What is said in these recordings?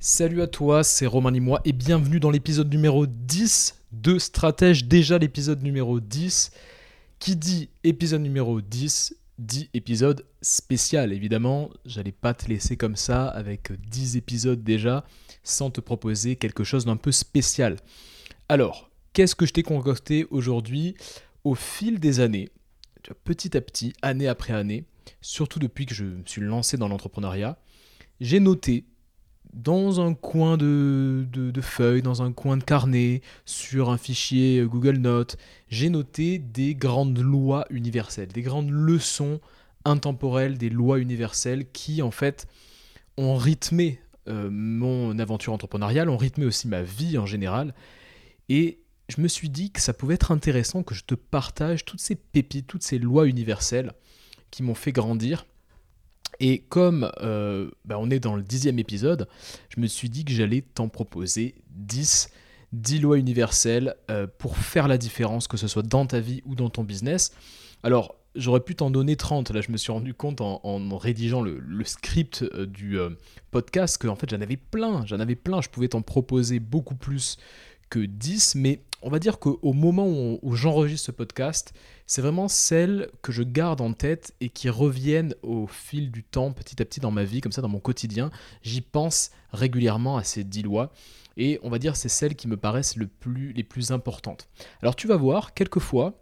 Salut à toi, c'est Romain Limois et bienvenue dans l'épisode numéro 10 de Stratège, déjà l'épisode numéro 10. Qui dit épisode numéro 10 dit épisode spécial évidemment. J'allais pas te laisser comme ça avec 10 épisodes déjà sans te proposer quelque chose d'un peu spécial. Alors, qu'est-ce que je t'ai concocté aujourd'hui Au fil des années, petit à petit, année après année, surtout depuis que je me suis lancé dans l'entrepreneuriat, j'ai noté dans un coin de, de, feuilles, dans un coin de carnet, sur un fichier Google Notes, j'ai noté des grandes lois universelles, des grandes leçons intemporelles, des lois universelles qui en fait ont rythmé euh, mon aventure entrepreneuriale, ont rythmé aussi ma vie en général. Et je me suis dit que ça pouvait être intéressant que je te partage toutes ces pépites, toutes ces lois universelles qui m'ont fait grandir et comme euh, bah, on est dans le dixième épisode, je me suis dit que j'allais t'en proposer 10, 10 lois universelles euh, pour faire la différence, que ce soit dans ta vie ou dans ton business. Alors, j'aurais pu t'en donner 30, là je me suis rendu compte en, rédigeant le, script euh, du podcast qu'en fait j'en avais plein, j'en avais plein, je pouvais t'en proposer beaucoup plus que 10, mais on va dire qu'au moment où, j'enregistre ce podcast, c'est vraiment celles que je garde en tête et qui reviennent au fil du temps, petit à petit dans ma vie, comme ça dans mon quotidien. J'y pense régulièrement à ces 10 lois. Et on va dire c'est celles qui me paraissent plus, les plus importantes. Alors tu vas voir, quelquefois,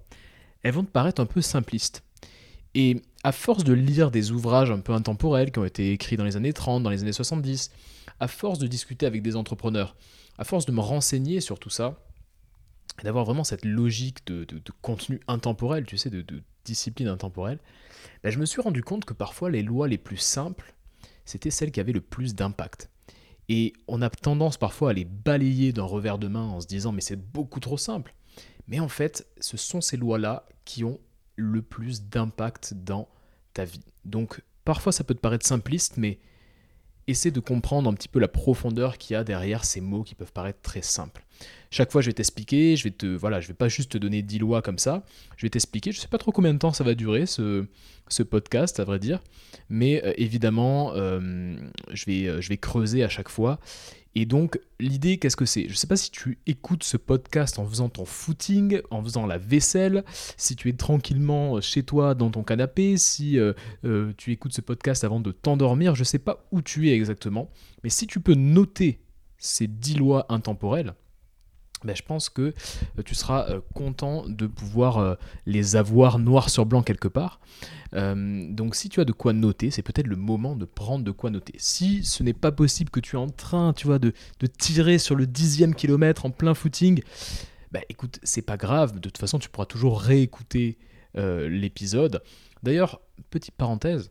elles vont te paraître un peu simplistes. Et à force de lire des ouvrages un peu intemporels qui ont été écrits dans les années 30, dans les années 70, à force de discuter avec des entrepreneurs, à force de me renseigner sur tout ça, d'avoir vraiment cette logique de, contenu intemporel, tu sais, de, discipline intemporelle, ben, je me suis rendu compte que parfois les lois les plus simples, c'était celles qui avaient le plus d'impact. Et on a tendance parfois à les balayer d'un revers de main en se disant mais c'est beaucoup trop simple. Mais en fait, ce sont ces lois-là qui ont le plus d'impact dans ta vie. Donc parfois ça peut te paraître simpliste, mais essaie de comprendre un petit peu la profondeur qu'il y a derrière ces mots qui peuvent paraître très simples. Chaque fois, je vais t'expliquer, je vais te, voilà, je vais pas juste te donner 10 lois comme ça, je vais t'expliquer, je sais pas trop combien de temps ça va durer ce, podcast, à vrai dire, mais euh, évidemment, euh, euh, je vais creuser à chaque fois et donc, l'idée, qu'est-ce que c'est? Je ne sais pas si tu écoutes ce podcast en faisant ton footing, en faisant la vaisselle, si tu es tranquillement chez toi dans ton canapé, si euh, euh, tu écoutes ce podcast avant de t'endormir, je ne sais pas où tu es exactement, mais si tu peux noter ces 10 lois intemporelles, ben, je pense que euh, tu seras euh, content de pouvoir euh, les avoir noir sur blanc quelque part. donc si tu as de quoi noter, c'est peut-être le moment de prendre de quoi noter. Si ce n'est pas possible que tu es en train, tu vois, de, tirer sur le dixième kilomètre en plein footing, bah écoute, c'est pas grave, de toute façon tu pourras toujours réécouter l'épisode. D'ailleurs, petite parenthèse,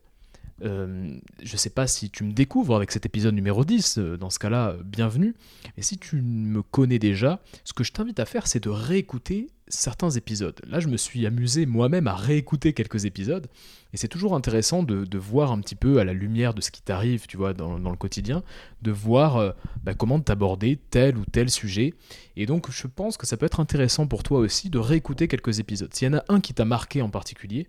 euh, je ne sais pas si tu me découvres avec cet épisode numéro 10, euh, dans ce cas-là, euh, bienvenue. Et si tu me connais déjà, ce que je t'invite à faire, c'est de réécouter certains épisodes. Là, je me suis amusé moi-même à réécouter quelques épisodes, et c'est toujours intéressant de, voir un petit peu à la lumière de ce qui t'arrive, tu vois, dans, le quotidien, de voir bah, comment t'aborder tel ou tel sujet. Et donc, je pense que ça peut être intéressant pour toi aussi de réécouter quelques épisodes. S'il y en a un qui t'a marqué en particulier,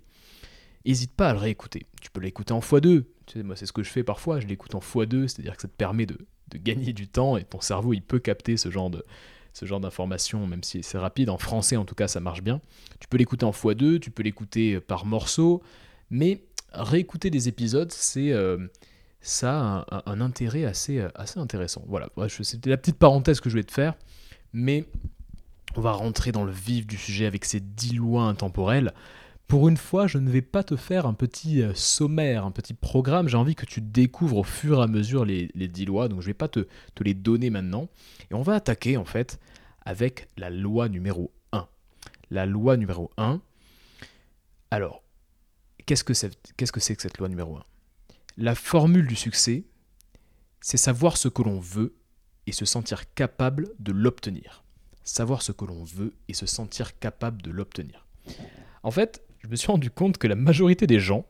n'hésite pas à le réécouter. Tu peux l'écouter en x2. Tu moi, c'est ce que je fais parfois, je l'écoute en x2, c'est-à-dire que ça te permet de, gagner du temps et ton cerveau, il peut capter ce genre de ce genre d'informations, même si c'est rapide. En français, en tout cas, ça marche bien. Tu peux l'écouter en x2, tu peux l'écouter par morceaux, mais réécouter des épisodes, c'est euh, ça a un, intérêt assez, assez intéressant. Voilà, c'était la petite parenthèse que je voulais te faire, mais on va rentrer dans le vif du sujet avec ces 10 lois intemporelles. Pour une fois, je ne vais pas te faire un petit euh, sommaire, un petit programme. J'ai envie que tu découvres au fur et à mesure les, les 10 lois, donc je ne vais pas te, les donner maintenant. Et on va attaquer en fait avec la loi numéro 1. La loi numéro 1. Alors, qu'est-ce que c'est -ce que, que cette loi numéro 1 La formule du succès, c'est savoir ce que l'on veut et se sentir capable de l'obtenir. Savoir ce que l'on veut et se sentir capable de l'obtenir. En fait, je me suis rendu compte que la majorité des gens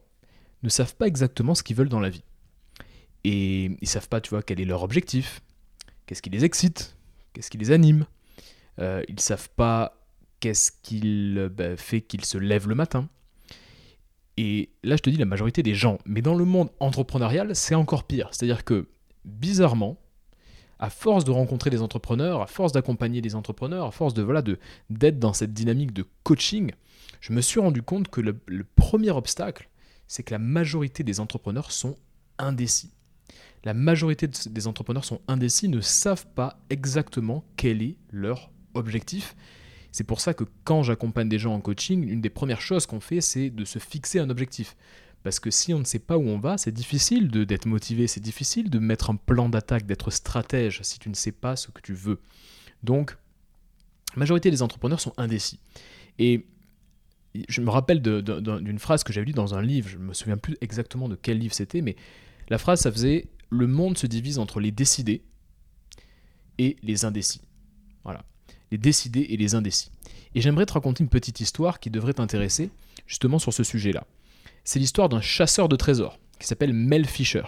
ne savent pas exactement ce qu'ils veulent dans la vie. Et ils savent pas, tu vois, quel est leur objectif, qu'est-ce qui les excite, qu'est-ce qui les anime. Euh, ils savent pas qu'est-ce qui bah, fait qu'ils se lèvent le matin. Et là, je te dis la majorité des gens. Mais dans le monde entrepreneurial, c'est encore pire. C'est-à-dire que, bizarrement, à force de rencontrer des entrepreneurs, à force d'accompagner des entrepreneurs, à force de voilà d'être dans cette dynamique de coaching, je me suis rendu compte que le, premier obstacle, c'est que la majorité des entrepreneurs sont indécis. La majorité des entrepreneurs sont indécis, ne savent pas exactement quel est leur objectif. C'est pour ça que quand j'accompagne des gens en coaching, une des premières choses qu'on fait, c'est de se fixer un objectif. Parce que si on ne sait pas où on va, c'est difficile d'être motivé, c'est difficile de mettre un plan d'attaque, d'être stratège si tu ne sais pas ce que tu veux. Donc, la majorité des entrepreneurs sont indécis. Et je me rappelle d'une phrase que j'avais lue dans un livre, je ne me souviens plus exactement de quel livre c'était, mais la phrase, ça faisait Le monde se divise entre les décidés et les indécis. Voilà. Les décidés et les indécis. Et j'aimerais te raconter une petite histoire qui devrait t'intéresser justement sur ce sujet-là c'est l'histoire d'un chasseur de trésors qui s'appelle Mel Fisher.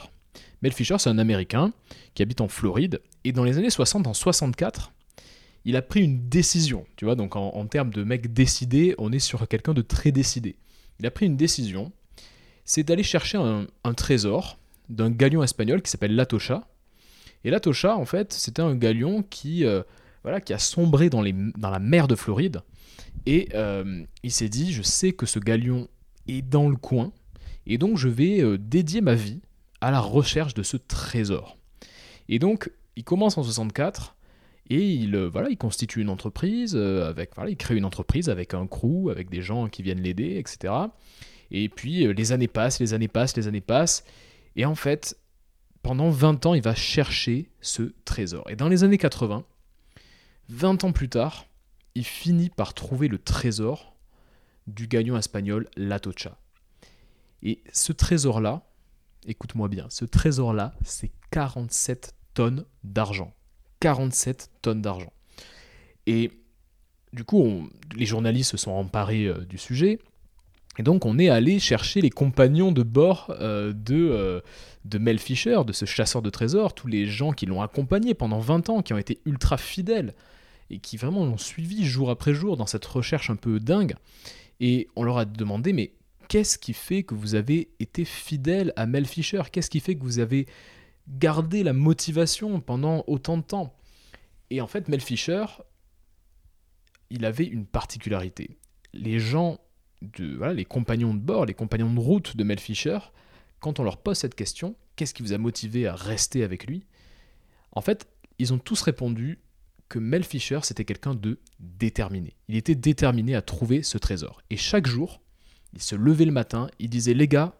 Mel Fisher, c'est un Américain qui habite en Floride, et dans les années 60, en 64, il a pris une décision. Tu vois, donc en, termes de mec décidé, on est sur quelqu'un de très décidé. Il a pris une décision, c'est d'aller chercher un, trésor d'un galion espagnol qui s'appelle l'Atocha. Et l'Atocha, en fait, c'était un galion qui, euh, voilà, qui a sombré dans, la mer de Floride. Et euh, il s'est dit, je sais que ce galion est dans le coin, et donc je vais euh, dédier ma vie à la recherche de ce trésor. Et donc, il commence en 64, et il, euh, voilà, il constitue une entreprise, euh, avec, voilà, il crée une entreprise avec un crew, avec des gens qui viennent l'aider, etc. Et puis les années passent, les années passent, les années passent, et en fait, pendant 20 ans, il va chercher ce trésor. Et dans les années 80, 20 ans plus tard, il finit par trouver le trésor du gagnant espagnol Latocha. Et ce trésor-là, écoute-moi bien, ce trésor-là, c'est 47 tonnes d'argent. 47 tonnes d'argent. Et du coup, les journalistes se sont emparés euh, du sujet. Et donc, on est allé chercher les compagnons de bord euh, de, euh, de Mel Fisher, de ce chasseur de trésors, tous les gens qui l'ont accompagné pendant 20 ans, qui ont été ultra fidèles et qui vraiment l'ont suivi jour après jour dans cette recherche un peu dingue. Et on leur a demandé, mais qu'est-ce qui fait que vous avez été fidèle à Mel Fisher? Qu'est-ce qui fait que vous avez gardé la motivation pendant autant de temps Et en fait, Mel Fisher, il avait une particularité. Les gens, de, voilà, les compagnons de bord, les compagnons de route de Mel Fisher, quand on leur pose cette question, qu'est-ce qui vous a motivé à rester avec lui? En fait, ils ont tous répondu que Mel Fisher, c'était quelqu'un de déterminé. Il était déterminé à trouver ce trésor. Et chaque jour, il se levait le matin, il disait Les gars,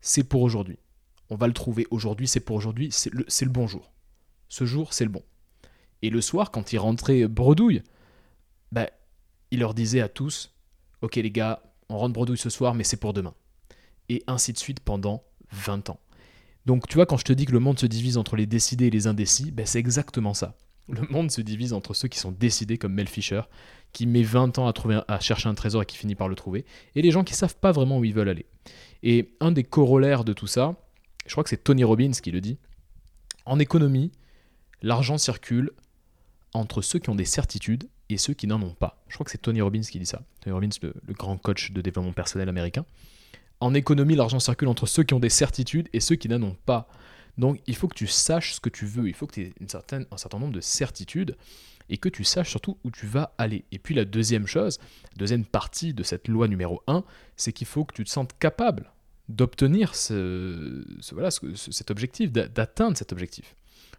c'est pour aujourd'hui. On va le trouver aujourd'hui, c'est pour aujourd'hui, c'est le, bon jour. Ce jour, c'est le bon. Et le soir, quand il rentrait bredouille, bah, il leur disait à tous Ok, les gars, on rentre bredouille ce soir, mais c'est pour demain. Et ainsi de suite pendant 20 ans. Donc, tu vois, quand je te dis que le monde se divise entre les décidés et les indécis, bah, c'est exactement ça. Le monde se divise entre ceux qui sont décidés, comme Mel Fisher, qui met 20 ans à, à chercher un trésor et qui finit par le trouver, et les gens qui savent pas vraiment où ils veulent aller. Et un des corollaires de tout ça, je crois que c'est Tony Robbins qui le dit, en économie, l'argent circule entre ceux qui ont des certitudes et ceux qui n'en ont pas. Je crois que c'est Tony Robbins qui dit ça. Tony Robbins, le, grand coach de développement personnel américain. En économie, l'argent circule entre ceux qui ont des certitudes et ceux qui n'en ont pas. Donc il faut que tu saches ce que tu veux, il faut que tu aies un certain nombre de certitudes et que tu saches surtout où tu vas aller. Et puis la deuxième chose, la deuxième partie de cette loi numéro 1, c'est qu'il faut que tu te sentes capable d'obtenir ce, voilà, cet objectif, d'atteindre cet objectif.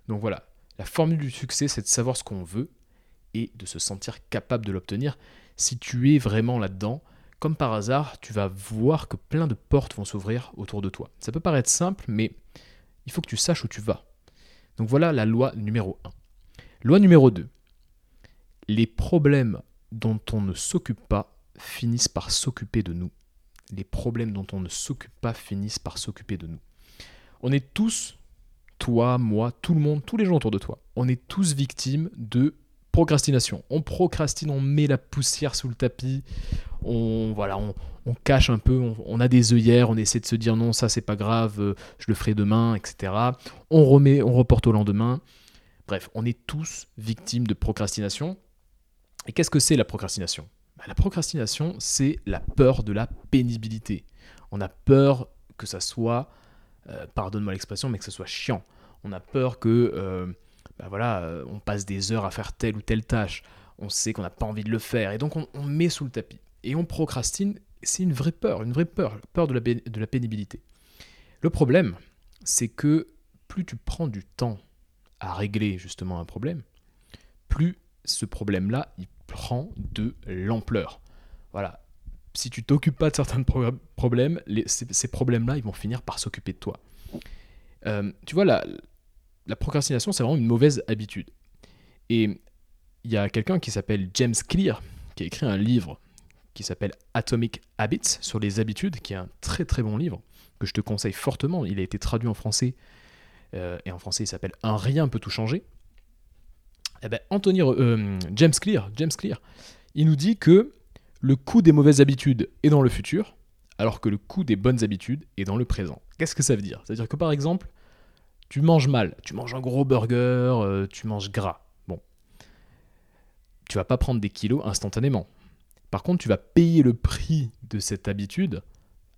Donc voilà, la formule du succès, c'est de savoir ce qu'on veut et de se sentir capable de l'obtenir. Si tu es vraiment là-dedans, comme par hasard, tu vas voir que plein de portes vont s'ouvrir autour de toi. Ça peut paraître simple, mais il faut que tu saches où tu vas. Donc voilà la loi numéro 1. Loi numéro 2. Les problèmes dont on ne s'occupe pas finissent par s'occuper de nous. Les problèmes dont on ne s'occupe pas finissent par s'occuper de nous. On est tous, toi, moi, tout le monde, tous les gens autour de toi, on est tous victimes de procrastination. On procrastine, on met la poussière sous le tapis, on, voilà, on, cache un peu, on, a des œillères, on essaie de se dire non, ça c'est pas grave, euh, je le ferai demain, etc. On remet, on reporte au lendemain. Bref, on est tous victimes de procrastination. Et qu'est-ce que c'est la procrastination? Bah, La procrastination, c'est la peur de la pénibilité. On a peur que ça soit, euh, pardonne-moi l'expression, mais que ça soit chiant. On a peur que euh, bah voilà, euh, on passe des heures à faire telle ou telle tâche, on sait qu'on n'a pas envie de le faire, et donc on, met sous le tapis. Et on procrastine, c'est une vraie peur, une vraie peur, peur de la, bé- de la pénibilité. Le problème, c'est que plus tu prends du temps à régler justement un problème, plus ce problème-là, il prend de l'ampleur. Voilà. Si tu t'occupes pas de certains pro- problèmes, ces problèmes-là, ils vont finir par s'occuper de toi. Euh, tu vois, la, la procrastination, c'est vraiment une mauvaise habitude. Et il y a quelqu'un qui s'appelle James Clear, qui a écrit un livre qui s'appelle Atomic Habits sur les habitudes, qui est un très très bon livre que je te conseille fortement. Il a été traduit en français euh, et en français il s'appelle Un rien peut tout changer. Eh ben, Anthony, euh, James Clear, James Clear, il nous dit que le coût des mauvaises habitudes est dans le futur, alors que le coût des bonnes habitudes est dans le présent. Qu'est-ce que ça veut dire? C'est-à-dire que par exemple, tu manges mal, tu manges un gros burger, euh, tu manges gras. Bon, tu vas pas prendre des kilos instantanément. Par contre, tu vas payer le prix de cette habitude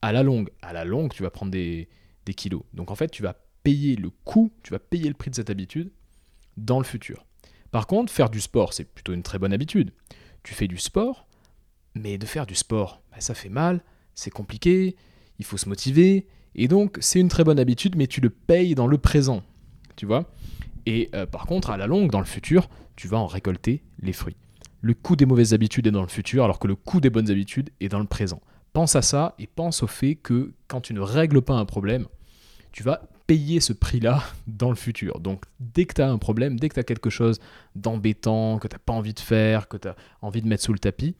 à la longue. À la longue, tu vas prendre des, des kilos. Donc en fait, tu vas payer le coût, tu vas payer le prix de cette habitude dans le futur. Par contre, faire du sport, c'est plutôt une très bonne habitude. Tu fais du sport, mais de faire du sport, bah, ça fait mal, c'est compliqué, il faut se motiver, et donc c'est une très bonne habitude, mais tu le payes dans le présent, tu vois. Et euh, par contre, à la longue, dans le futur, tu vas en récolter les fruits. Le coût des mauvaises habitudes est dans le futur, alors que le coût des bonnes habitudes est dans le présent. Pense à ça et pense au fait que quand tu ne règles pas un problème, tu vas payer ce prix-là dans le futur. Donc dès que tu as un problème, dès que tu as quelque chose d'embêtant, que tu n'as pas envie de faire, que tu as envie de mettre sous le tapis,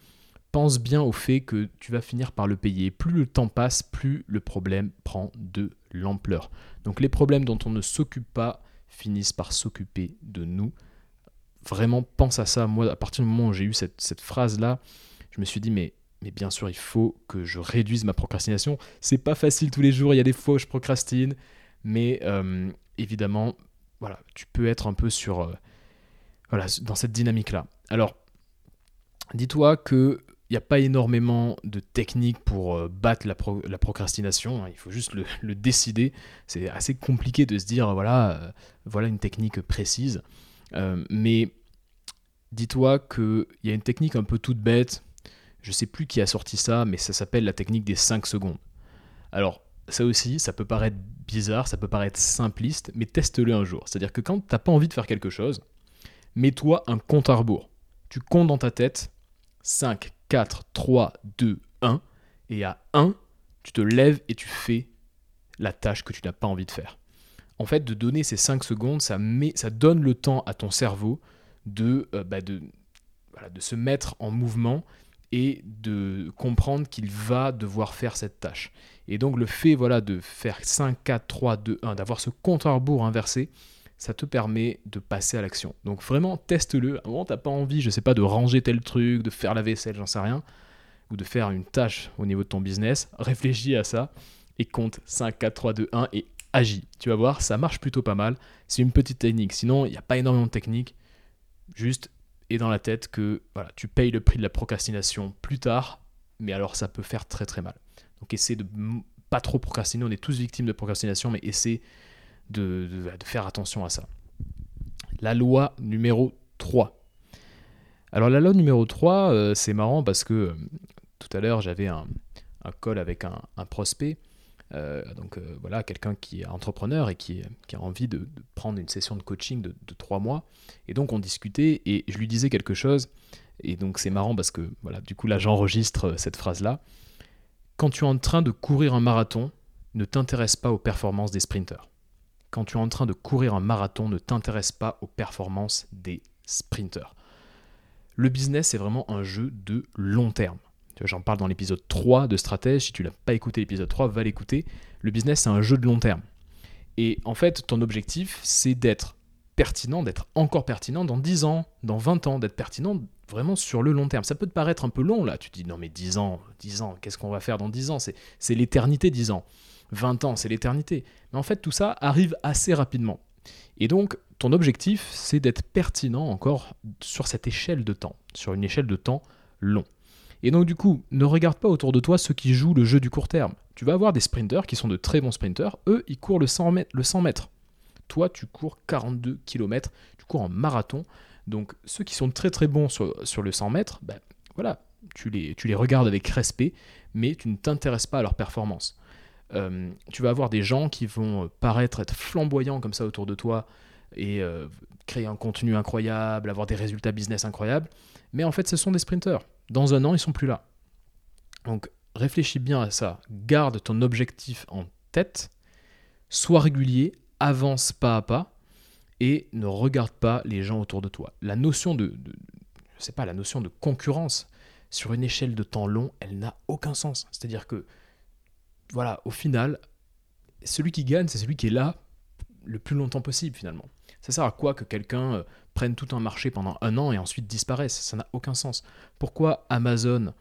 pense bien au fait que tu vas finir par le payer. Plus le temps passe, plus le problème prend de l'ampleur. Donc les problèmes dont on ne s'occupe pas finissent par s'occuper de nous. Vraiment, pense à ça. Moi, à partir du moment où j'ai eu cette, phrase-là, je me suis dit, mais, mais bien sûr, il faut que je réduise ma procrastination. C'est pas facile tous les jours, il y a des fois où je procrastine, mais euh, évidemment, voilà, tu peux être un peu sur, euh, voilà, dans cette dynamique-là. Alors, dis-toi que il n'y a pas énormément de techniques pour euh, battre la, la procrastination. hein. Il faut juste le, le décider. C'est assez compliqué de se dire voilà, voilà une technique précise. Mais dis-toi qu'il y a une technique un peu toute bête. Je sais plus qui a sorti ça, mais ça s'appelle la technique des 5 secondes. Alors, ça aussi, ça peut paraître bizarre, ça peut paraître simpliste, mais teste-le un jour. C'est-à-dire que quand tu n'as pas envie de faire quelque chose, mets-toi un compte à rebours. Tu comptes dans ta tête 5, 4, 3, 2, 1, et à 1, tu te lèves et tu fais la tâche que tu n'as pas envie de faire. En fait, de donner ces 5 secondes, ça, met, ça donne le temps à ton cerveau de, euh, bah, de se mettre en mouvement et de comprendre qu'il va devoir faire cette tâche. Et donc le fait voilà, de faire 5, 4, 3, 2, 1, d'avoir ce compte à rebours inversé, ça te permet de passer à l'action. Donc vraiment, teste-le. À un moment, tu n'as pas envie, je sais pas, de ranger tel truc, de faire la vaisselle, j'en sais rien, ou de faire une tâche au niveau de ton business, réfléchis à ça et compte 5, 4, 3, 2, 1 et agis. Tu vas voir, ça marche plutôt pas mal. C'est une petite technique. Sinon, il n'y a pas énormément de techniques. Juste, et dans la tête que voilà, tu payes le prix de la procrastination plus tard, mais alors ça peut faire très très mal. Donc essaie de pas trop procrastiner. On est tous victimes de procrastination, mais essaie de, faire attention à ça. La loi numéro 3. Alors la loi numéro 3, euh, c'est marrant parce que euh, tout à l'heure j'avais un, call avec un, prospect, donc euh, voilà, quelqu'un qui est entrepreneur et qui, a envie de, prendre une session de coaching de, 3 mois. Et donc on discutait et je lui disais quelque chose. Et donc c'est marrant parce que voilà, du coup là j'enregistre euh, cette phrase-là. Quand tu es en train de courir un marathon, ne t'intéresse pas aux performances des sprinteurs quand tu es en train de courir un marathon, ne t'intéresse pas aux performances des sprinteurs. Le business, c'est vraiment un jeu de long terme. J'en parle dans l'épisode 3 de Stratège. Si tu n'as pas écouté l'épisode 3, va l'écouter. Le business, c'est un jeu de long terme. Et en fait, ton objectif, c'est d'être pertinent, d'être encore pertinent dans 10 ans, dans 20 ans, d'être pertinent vraiment sur le long terme. Ça peut te paraître un peu long là. Tu te dis, non mais 10 ans, 10 ans, qu'est-ce qu'on va faire dans 10 ans? C'est c'est l'éternité 10 ans. 20 ans, c'est l'éternité. Mais en fait, tout ça arrive assez rapidement. Et donc, ton objectif, c'est d'être pertinent encore sur cette échelle de temps, sur une échelle de temps long. Et donc, du coup, ne regarde pas autour de toi ceux qui jouent le jeu du court terme. Tu vas avoir des sprinters qui sont de très bons sprinters. Eux, ils courent le 100 mètres. Le 100 mètres. Toi, tu cours 42 km, tu cours en marathon. Donc ceux qui sont très très bons sur, le 100 mètres, ben, voilà, tu les, tu les regardes avec respect, mais tu ne t'intéresses pas à leur performance. Euh, tu vas avoir des gens qui vont paraître être flamboyants comme ça autour de toi et euh, créer un contenu incroyable, avoir des résultats business incroyables, mais en fait ce sont des sprinteurs. Dans un an, ils sont plus là. Donc réfléchis bien à ça, garde ton objectif en tête, sois régulier, avance pas à pas et ne regarde pas les gens autour de toi. La notion de, je sais pas, la notion de concurrence sur une échelle de temps long, elle n'a aucun sens. C'est-à-dire que voilà, au final, celui qui gagne, c'est celui qui est là le plus longtemps possible finalement. Ça sert à quoi que quelqu'un euh, prenne tout un marché pendant un an et ensuite disparaisse Ça n'a aucun sens. Pourquoi Amazon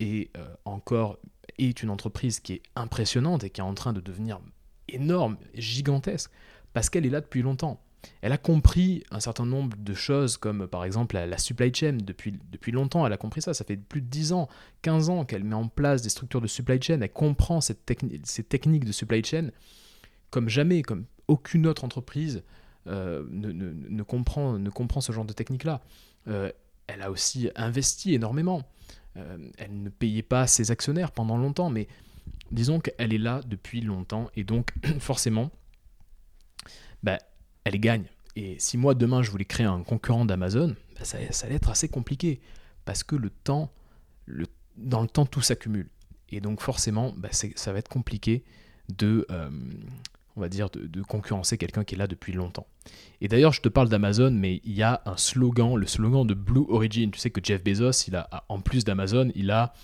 est euh, encore est une entreprise qui est impressionnante et qui est en train de devenir énorme, gigantesque? Parce qu'elle est là depuis longtemps. Elle a compris un certain nombre de choses, comme par exemple la, supply chain. Depuis, depuis longtemps, elle a compris ça. Ça fait plus de 10 ans, 15 ans qu'elle met en place des structures de supply chain. Elle comprend cette ces techniques de supply chain comme jamais, comme aucune autre entreprise euh, ne, comprend, ne comprend ce genre de technique-là. Euh, elle a aussi investi énormément. Euh, elle ne payait pas ses actionnaires pendant longtemps, mais disons qu'elle est là depuis longtemps, et donc forcément, bah, elle gagne. Et si moi demain je voulais créer un concurrent d'Amazon, bah, ça, ça, allait être assez compliqué parce que le temps, le, dans le temps tout s'accumule. Et donc forcément, bah, ça va être compliqué de, on va dire, de, concurrencer quelqu'un qui est là depuis longtemps. Et d'ailleurs, je te parle d'Amazon, mais il y a un slogan, le slogan de Blue Origin. Tu sais que Jeff Bezos, il a, en plus d'Amazon, il a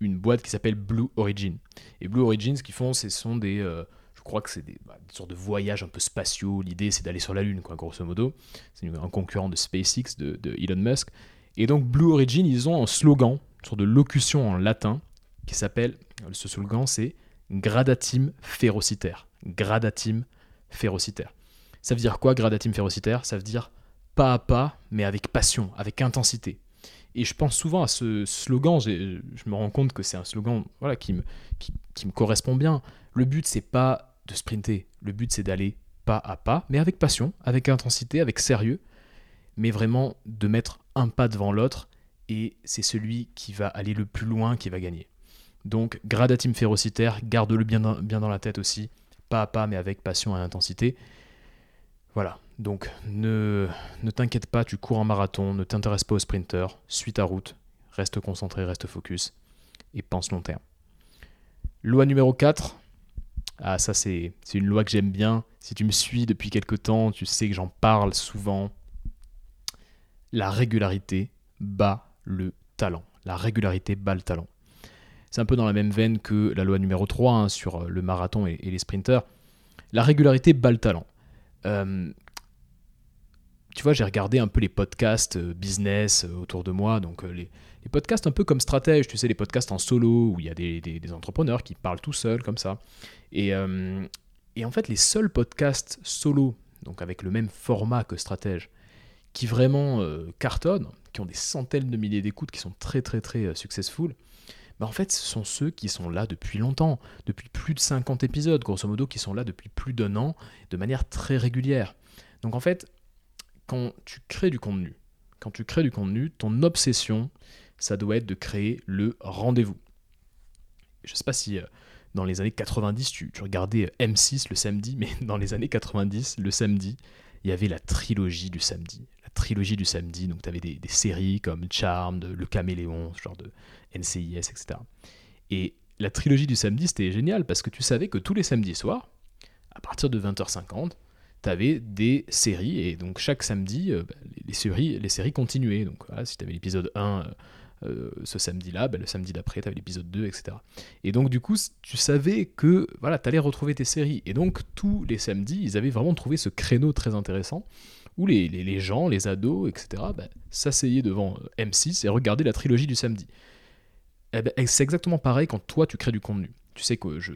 une boîte qui s'appelle Blue Origin. Et Blue Origin, ce qu'ils font, ce sont des... Euh, je crois que c'est des, bah, sortes de voyages un peu spatiaux. L'idée, c'est d'aller sur la Lune, quoi, grosso modo. C'est un concurrent de SpaceX, de, Elon Musk. Et donc, Blue Origin, ils ont un slogan, une sorte de locution en latin, qui s'appelle, ce slogan, c'est Gradatim férocitaire. Gradatim férocitaire. Ça veut dire quoi, gradatim férocitaire? Ça veut dire pas à pas, mais avec passion, avec intensité. Et je pense souvent à ce slogan, je me rends compte que c'est un slogan voilà, qui, me, correspond bien. Le but, c'est pas de sprinter. Le but, c'est d'aller pas à pas, mais avec passion, avec intensité, avec sérieux, mais vraiment de mettre un pas devant l'autre, et c'est celui qui va aller le plus loin qui va gagner. Donc, gradatim férocitaire, garde-le bien dans la tête aussi, pas à pas, mais avec passion et intensité. Voilà, donc ne, ne t'inquiète pas, tu cours en marathon, ne t'intéresse pas au sprinter, suis ta route, reste concentré, reste focus, et pense long terme. Loi numéro 4, ah, ça, c'est une loi que j'aime bien. Si tu me suis depuis quelque temps, tu sais que j'en parle souvent. La régularité bat le talent. La régularité bat le talent. C'est un peu dans la même veine que la loi numéro 3 hein, sur euh, le marathon et, les sprinters. La régularité bat le talent. Euh, tu vois, j'ai regardé un peu les podcasts euh, business autour de moi, donc les, podcasts un peu comme stratège, tu sais, les podcasts en solo où il y a des, entrepreneurs qui parlent tout seuls comme ça. Et, en fait, les seuls podcasts solo, donc avec le même format que stratège, qui vraiment cartonnent, qui ont des centaines de milliers d'écoutes, qui sont très très très successful, bah en fait, ce sont ceux qui sont là depuis longtemps, depuis plus de 50 épisodes, grosso modo, qui sont là depuis plus d'un an, de manière très régulière. Donc en fait, quand tu crées du contenu, quand tu crées du contenu, ton obsession, ça doit être de créer le rendez-vous. Je ne sais pas si euh, dans les années 90, tu, regardais euh, M6 le samedi, mais dans les années 90, le samedi, il y avait la trilogie du samedi. La trilogie du samedi, donc tu avais des, séries comme Charmed, Le Caméléon, ce genre de NCIS, etc. Et la trilogie du samedi, c'était génial parce que tu savais que tous les samedis soirs, à partir de 20h50, tu avais des séries et donc chaque samedi, euh, bah, les, séries, les continuaient. Donc voilà, si tu l'épisode 1 euh, ce samedi-là, ben, le samedi d'après, tu avais l'épisode 2, etc. Et donc, du coup, tu savais que voilà, tu allais retrouver tes séries. Et donc, tous les samedis, ils avaient vraiment trouvé ce créneau très intéressant où les, les, gens, les ados, etc., ben, s'asseyaient devant euh, M6 et regardaient la trilogie du samedi. Eh ben, c'est exactement pareil quand toi, tu crées du contenu. Tu sais que je,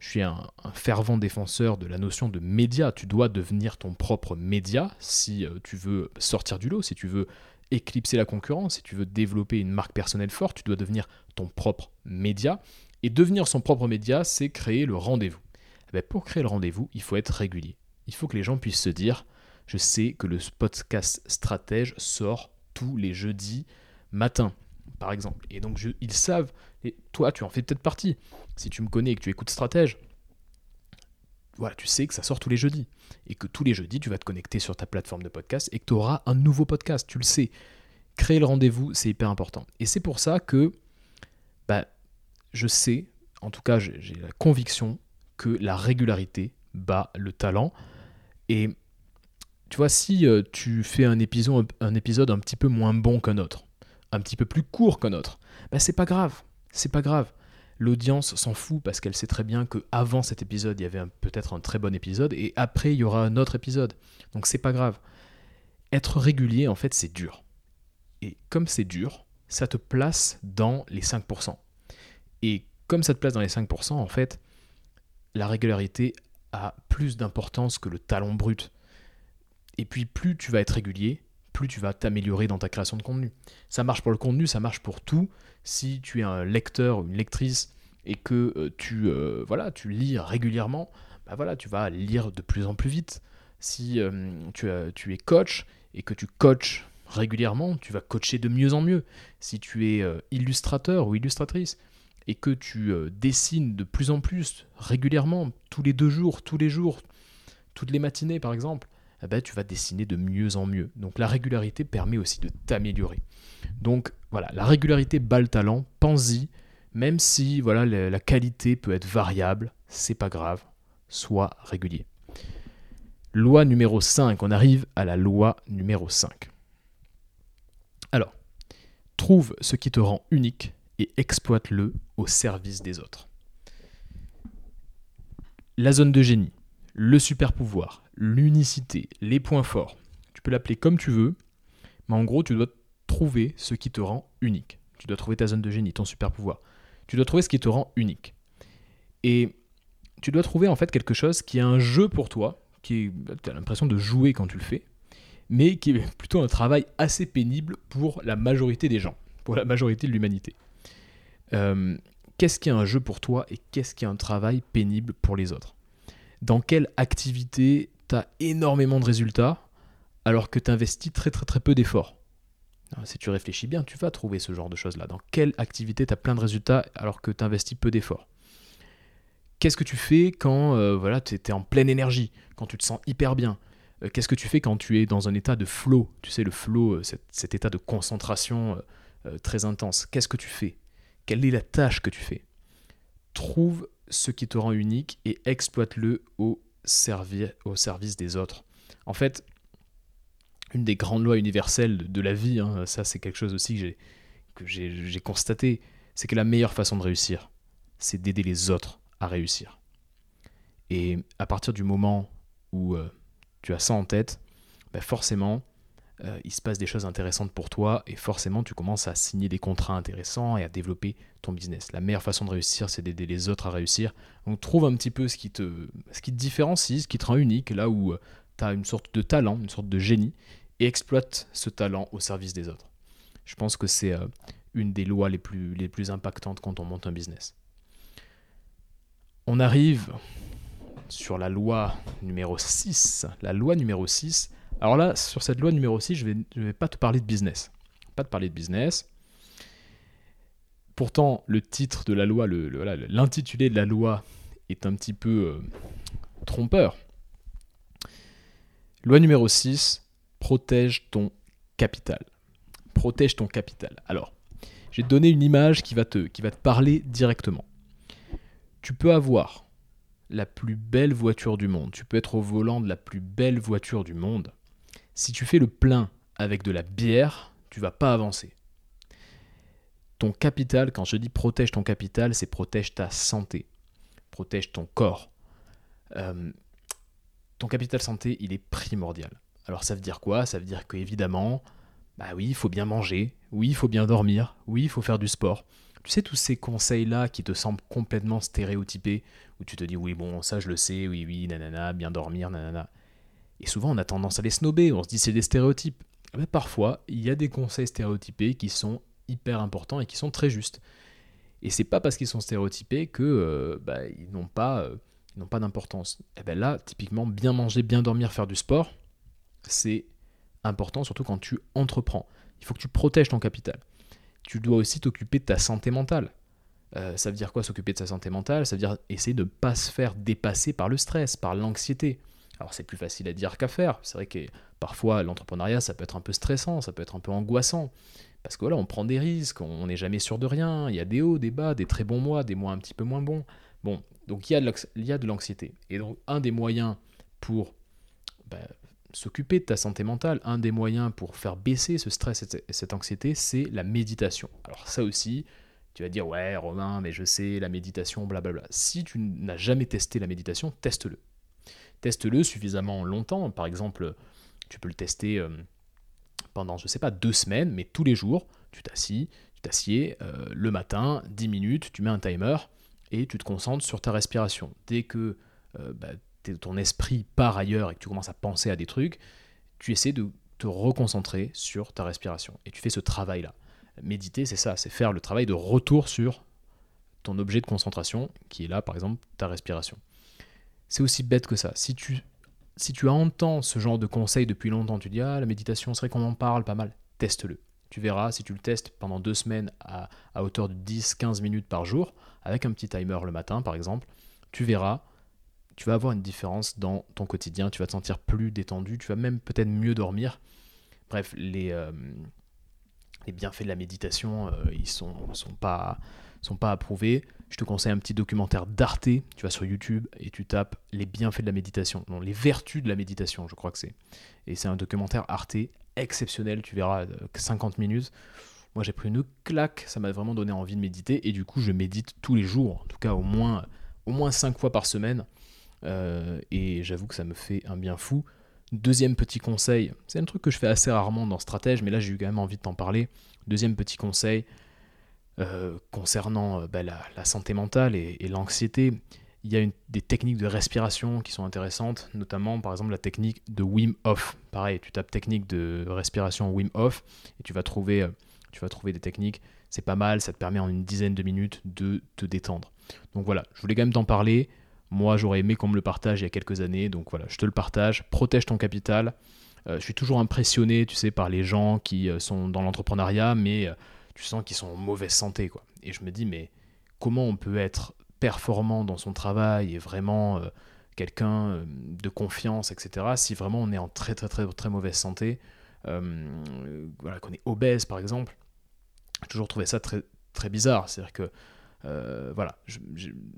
suis un, fervent défenseur de la notion de média. Tu dois devenir ton propre média si euh, tu veux sortir du lot, si tu veux éclipser la concurrence, si tu veux développer une marque personnelle forte, tu dois devenir ton propre média. Et devenir son propre média, c'est créer le rendez-vous. Eh ben, pour créer le rendez-vous, il faut être régulier. Il faut que les gens puissent se dire, je sais que le podcast stratège sort tous les jeudis matin, par exemple. Et donc ils savent, et toi tu en fais peut-être partie. Si tu me connais et que tu écoutes stratège, voilà, tu sais que ça sort tous les jeudis. Et que tous les jeudis, tu vas te connecter sur ta plateforme de podcast et que tu auras un nouveau podcast, tu le sais. Créer le rendez-vous, c'est hyper important. Et c'est pour ça que bah, je sais, en tout cas j'ai la conviction que la régularité bat le talent. Et tu vois, si euh, tu fais un épisode, un petit peu moins bon qu'un autre, un petit peu plus court qu'un autre, bah c'est pas grave, c'est pas grave. L'audience s'en fout parce qu'elle sait très bien que avant cet épisode, il y avait peut-être un très bon épisode et après il y aura un autre épisode. Donc c'est pas grave. Être régulier, en fait, c'est dur. Et comme c'est dur, ça te place dans les 5%. Et comme ça te place dans les 5%, en fait, la régularité a plus d'importance que le talent brut. Et puis plus tu vas être régulier, plus tu vas t'améliorer dans ta création de contenu. Ça marche pour le contenu, ça marche pour tout. Si tu es un lecteur ou une lectrice et que euh, tu, euh, voilà, tu lis régulièrement, bah voilà, tu vas lire de plus en plus vite. Si euh, tu, tu, es coach et que tu coaches régulièrement, tu vas coacher de mieux en mieux. Si tu es illustrateur ou illustratrice et que tu dessines de plus en plus régulièrement, tous les deux jours, tous les jours, toutes les matinées par exemple, eh ben, tu vas dessiner de mieux en mieux. Donc la régularité permet aussi de t'améliorer. Donc voilà, la régularité bat le talent, pense-y, même si voilà, la, qualité peut être variable, c'est pas grave, sois régulier. Loi numéro 5, on arrive à la loi numéro 5. Alors, trouve ce qui te rend unique et exploite-le au service des autres. La zone de génie, le super pouvoir, l'unicité, les points forts. Tu peux l'appeler comme tu veux, mais en gros, tu dois trouver ce qui te rend unique. Tu dois trouver ta zone de génie, ton super pouvoir. Tu dois trouver ce qui te rend unique. Et tu dois trouver en fait quelque chose qui est un jeu pour toi, qui tu as l'impression de jouer quand tu le fais, mais qui est plutôt un travail assez pénible pour la majorité des gens, pour la majorité de l'humanité. Euh, qu'est-ce qui est un jeu pour toi et qu'est-ce qui est un travail pénible pour les autres? Dans quelle activité énormément de résultats alors que tu investis très très très peu d'efforts. Si tu réfléchis bien, tu vas trouver ce genre de choses-là. Dans quelle activité tu as plein de résultats alors que tu investis peu d'efforts? Qu'est-ce que tu fais quand euh, voilà, tu es en pleine énergie, quand tu te sens hyper bien? Euh, Qu'est-ce que tu fais quand tu es dans un état de flow? Tu sais, le flow, euh, cet, état de concentration très intense. Qu'est-ce que tu fais? Quelle est la tâche que tu fais? Trouve ce qui te rend unique et exploite-le au, au service des autres. En fait, une des grandes lois universelles de la vie, hein, ça c'est quelque chose aussi que j'ai constaté, c'est que la meilleure façon de réussir, c'est d'aider les autres à réussir. Et à partir du moment où euh, tu as ça en tête, bah forcément, euh, il se passe des choses intéressantes pour toi et forcément tu commences à signer des contrats intéressants et à développer ton business. La meilleure façon de réussir, c'est d'aider les autres à réussir. Donc trouve un petit peu ce qui te, ce qui te différencie, ce qui te rend unique, là où euh, tu as une sorte de talent, une sorte de génie, et exploite ce talent au service des autres. Je pense que c'est euh, une des lois les plus, les plus impactantes quand on monte un business. On arrive sur la loi numéro 6. La loi numéro 6, alors là, sur cette loi numéro 6, je ne vais, pas te parler de business. Pas te parler de business. Pourtant, le titre de la loi, l'intitulé de la loi est un petit peu euh, trompeur. Loi numéro 6, protège ton capital. Protège ton capital. Alors, te donner une image qui va te, qui va te parler directement. Tu peux avoir la plus belle voiture du monde, tu peux être au volant de la plus belle voiture du monde, si tu fais le plein avec de la bière, tu vas pas avancer. Ton capital, quand je dis protège ton capital, c'est protège ta santé, protège ton corps. Euh, ton capital santé, il est primordial. Alors ça veut dire quoi? Ça veut dire qu'évidemment, bah oui, il faut bien manger, oui, il faut bien dormir, oui, il faut faire du sport. Tu sais, tous ces conseils-là qui te semblent complètement stéréotypés, où tu te dis, oui, bon, ça je le sais, oui, oui, nanana, bien dormir, nanana. Et souvent, on a tendance à les snober, on se dit c'est des stéréotypes. Mais parfois, il y a des conseils stéréotypés qui sont hyper importants et qui sont très justes. Et c'est pas parce qu'ils sont stéréotypés que euh, bah, ils n'ont pas euh, pas d'importance. Et eh bien là, typiquement, bien manger, bien dormir, faire du sport, c'est important, surtout quand tu entreprends. Il faut que tu protèges ton capital. Tu dois aussi t'occuper de ta santé mentale. Euh, ça veut dire quoi s'occuper de sa santé mentale? Ça veut dire essayer de ne pas se faire dépasser par le stress, par l'anxiété. Alors c'est plus facile à dire qu'à faire. C'est vrai que parfois l'entrepreneuriat ça peut être un peu stressant, ça peut être un peu angoissant. Parce que voilà, on prend des risques, on n'est jamais sûr de rien, il y a des hauts, des bas, des très bons mois, des mois un petit peu moins bons. Bon, donc il y a de l'anxiété. Et donc un des moyens pour bah, s'occuper de ta santé mentale, un des moyens pour faire baisser ce stress et cette anxiété, c'est la méditation. Alors ça aussi, tu vas dire ouais Romain, mais je sais, la méditation, blablabla. Si tu n'as jamais testé la méditation, teste-le. Teste-le suffisamment longtemps. Par exemple, tu peux le tester euh, pendant, je sais pas, deux semaines, mais tous les jours, tu t'assis, tu t'assieds euh, le matin, 10 minutes, tu mets un timer et tu te concentres sur ta respiration. Dès que euh, bah, ton esprit part ailleurs et que tu commences à penser à des trucs, tu essaies de te reconcentrer sur ta respiration. Et tu fais ce travail-là. Méditer, c'est ça, c'est faire le travail de retour sur ton objet de concentration, qui est là, par exemple, ta respiration. C'est aussi bête que ça. Si tu, entends ce genre de conseils depuis longtemps, tu dis Ah, la méditation, c'est vrai qu'on en parle pas mal, teste-le. Tu verras, si tu le testes pendant deux semaines à, hauteur de 10-15 minutes par jour, avec un petit timer le matin par exemple, tu verras, tu vas avoir une différence dans ton quotidien, tu vas te sentir plus détendu, tu vas même peut-être mieux dormir. Bref, les, euh, bienfaits de la méditation, euh, ils sont, sont, pas, sont pas approuvés. Je te conseille un petit documentaire d'Arte, tu vas sur YouTube et tu tapes les bienfaits de la méditation, non, les vertus de la méditation, je crois que c'est. Et c'est un documentaire Arte exceptionnel, tu verras, 50 euh, minutes. Moi j'ai pris une claque, ça m'a vraiment donné envie de méditer et du coup je médite tous les jours, en tout cas au moins, au moins 5 fois par semaine. Euh, et j'avoue que ça me fait un bien fou. Deuxième petit conseil, c'est un truc que je fais assez rarement dans Stratège, mais là j'ai eu quand même envie de t'en parler. Deuxième petit conseil euh, concernant euh, bah, la, santé mentale et, l'anxiété, il y a des techniques de respiration qui sont intéressantes, notamment par exemple la technique de Wim Hof. Pareil, tu tapes technique de respiration Wim Hof et tu vas trouver, tu vas trouver des techniques. C'est pas mal, ça te permet en une dizaine de minutes de te détendre. Donc voilà, je voulais quand même t'en parler. Moi, j'aurais aimé qu'on me le partage il y a quelques années, donc voilà, je te le partage. Protège ton capital. Euh, je suis toujours impressionné, tu sais, par les gens qui euh, sont dans l'entrepreneuriat, mais euh, tu sens qu'ils sont en mauvaise santé, quoi. Et je me dis, mais comment on peut être performant dans son travail et vraiment quelqu'un de confiance, etc., si vraiment on est en très très très très mauvaise santé, voilà, qu'on est obèse par exemple, j'ai toujours trouvé ça très très bizarre. C'est-à-dire que voilà,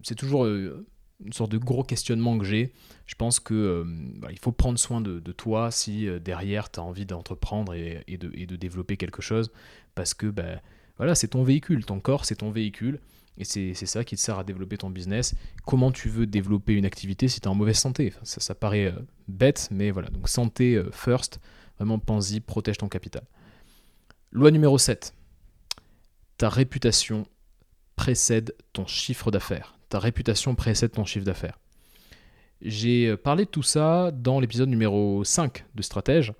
c'est toujours une sorte de gros questionnement que j'ai. Je pense que euh, bah, il faut prendre soin de, toi si euh, derrière tu as envie d'entreprendre et, de, développer quelque chose, parce que bah, voilà, c'est ton véhicule, ton corps c'est ton véhicule, et c'est ça qui te sert à développer ton business. Comment tu veux développer une activité si tu es en mauvaise santé? Ça, paraît euh, bête, mais voilà, donc santé first, vraiment pense-y, protège ton capital. Loi numéro 7. Ta réputation précède ton chiffre d'affaires ta réputation précède ton chiffre d'affaires. J'ai euh, parlé de tout ça dans l'épisode numéro 5 de Stratège.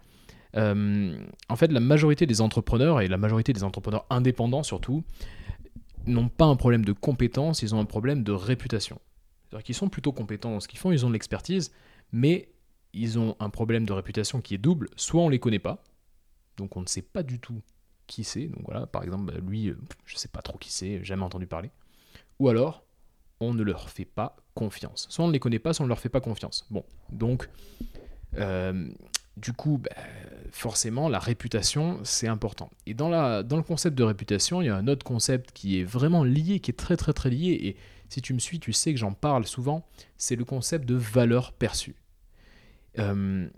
Euh, en fait, la majorité des entrepreneurs, et la majorité des entrepreneurs indépendants surtout, n'ont pas un problème de compétence, ils ont un problème de réputation. C'est-à-dire qu'ils sont plutôt compétents dans ce qu'ils font, ils ont de l'expertise, mais ils ont un problème de réputation qui est double. Soit on ne les connaît pas, donc on ne sait pas du tout qui c'est. Donc voilà, par exemple, bah, lui, euh, je ne sais pas trop qui c'est, jamais entendu parler. Ou alors, on ne leur fait pas confiance. Soit on ne les connaît pas, soit on ne leur fait pas confiance. Bon, donc, euh, du coup, ben, forcément, la réputation, c'est important. Et dans le concept de réputation, il y a un autre concept qui est vraiment lié, qui est très très très lié, et si tu me suis, tu sais que j'en parle souvent, c'est le concept de valeur perçue. Euh,